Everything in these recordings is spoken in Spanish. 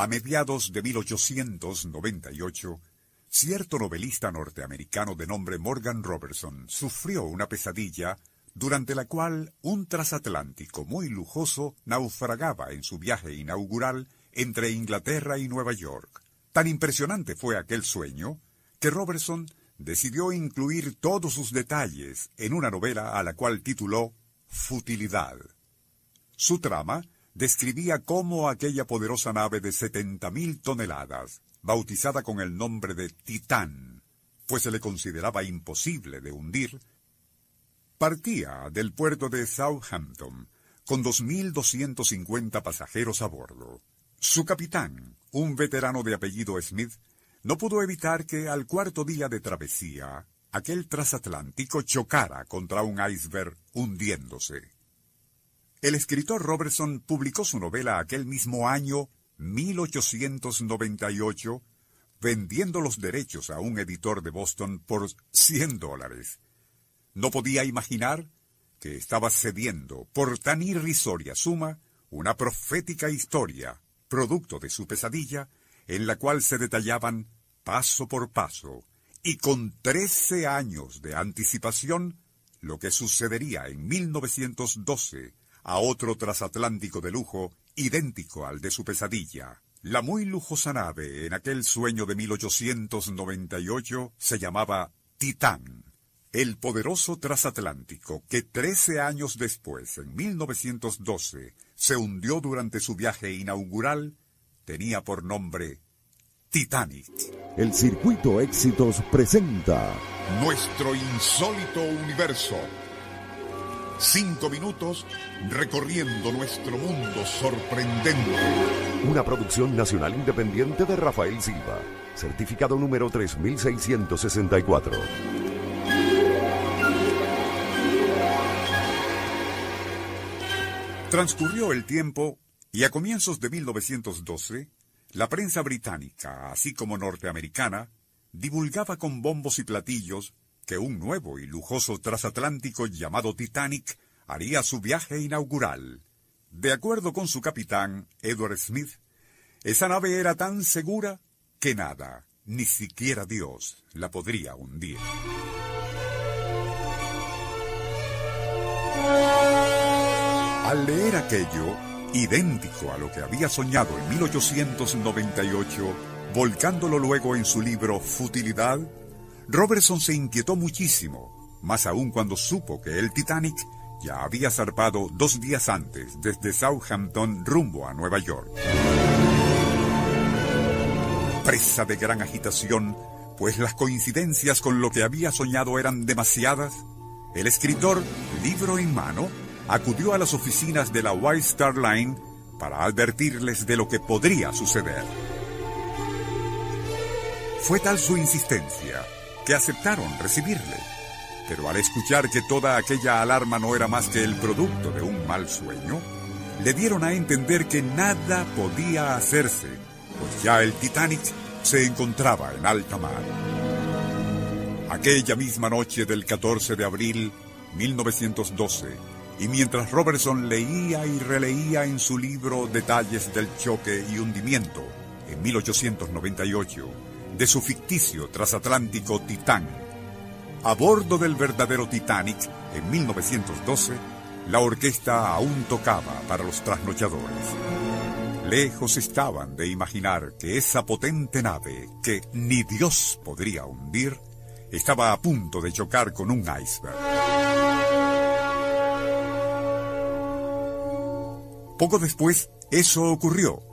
A mediados de 1898, cierto novelista norteamericano de nombre Morgan Robertson sufrió una pesadilla durante la cual un transatlántico muy lujoso naufragaba en su viaje inaugural entre Inglaterra y Nueva York. Tan impresionante fue aquel sueño que Robertson decidió incluir todos sus detalles en una novela a la cual tituló Futilidad. Su trama describía cómo aquella poderosa nave de 70.000 toneladas, bautizada con el nombre de Titán, pues se le consideraba imposible de hundir, partía del puerto de Southampton con 2.250 pasajeros a bordo. Su capitán, un veterano de apellido Smith, no pudo evitar que al cuarto día de travesía, aquel transatlántico chocara contra un iceberg hundiéndose. El escritor Robertson publicó su novela aquel mismo año, 1898, vendiendo los derechos a un editor de Boston por 100 dólares. No podía imaginar que estaba cediendo por tan irrisoria suma una profética historia, producto de su pesadilla, en la cual se detallaban paso por paso y con trece años de anticipación lo que sucedería en 1912 a otro transatlántico de lujo idéntico al de su pesadilla. La muy lujosa nave en aquel sueño de 1898 se llamaba Titán, el poderoso transatlántico que trece años después, en 1912, se hundió durante su viaje inaugural, tenía por nombre Titanic. El Circuito Éxitos presenta Nuestro insólito universo Cinco minutos recorriendo nuestro mundo sorprendente. Una producción nacional independiente de Rafael Silva. Certificado número 3664. Transcurrió el tiempo y a comienzos de 1912, la prensa británica, así como norteamericana, divulgaba con bombos y platillos que un nuevo y lujoso transatlántico llamado Titanic haría su viaje inaugural. De acuerdo con su capitán, Edward Smith, esa nave era tan segura que nada, ni siquiera Dios, la podría hundir. Al leer aquello, idéntico a lo que había soñado en 1898, volcándolo luego en su libro Futilidad, Robertson se inquietó muchísimo, más aún cuando supo que el Titanic ya había zarpado dos días antes desde Southampton rumbo a Nueva York. Presa de gran agitación, pues las coincidencias con lo que había soñado eran demasiadas, el escritor, libro en mano, acudió a las oficinas de la White Star Line para advertirles de lo que podría suceder. Fue tal su insistencia que aceptaron recibirle. Pero al escuchar que toda aquella alarma no era más que el producto de un mal sueño, le dieron a entender que nada podía hacerse, pues ya el Titanic se encontraba en alta mar. Aquella misma noche del 14 de abril 1912, y mientras Robertson leía y releía en su libro detalles del choque y hundimiento en 1898, de su ficticio transatlántico Titán. A bordo del verdadero Titanic, en 1912, la orquesta aún tocaba para los trasnochadores. Lejos estaban de imaginar que esa potente nave, que ni Dios podría hundir, estaba a punto de chocar con un iceberg. Poco después, eso ocurrió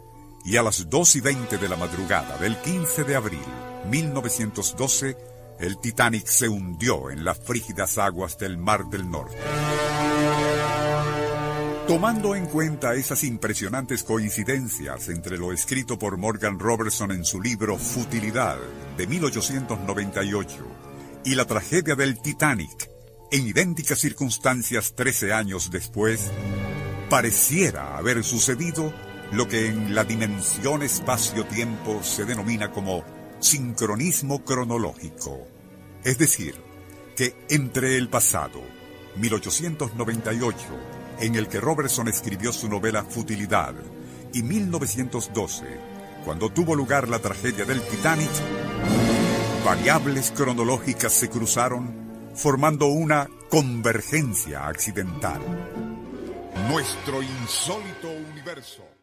y a las 2 y 20 de la madrugada del 15 de abril 1912, el Titanic se hundió en las frígidas aguas del Mar del Norte. Tomando en cuenta esas impresionantes coincidencias entre lo escrito por Morgan Robertson en su libro Futilidad de 1898 y la tragedia del Titanic en idénticas circunstancias 13 años después, pareciera haber sucedido lo que en la dimensión espacio-tiempo se denomina como sincronismo cronológico. Es decir, que entre el pasado, 1898, en el que Robertson escribió su novela Futilidad, y 1912, cuando tuvo lugar la tragedia del Titanic, variables cronológicas se cruzaron formando una convergencia accidental. Nuestro insólito universo.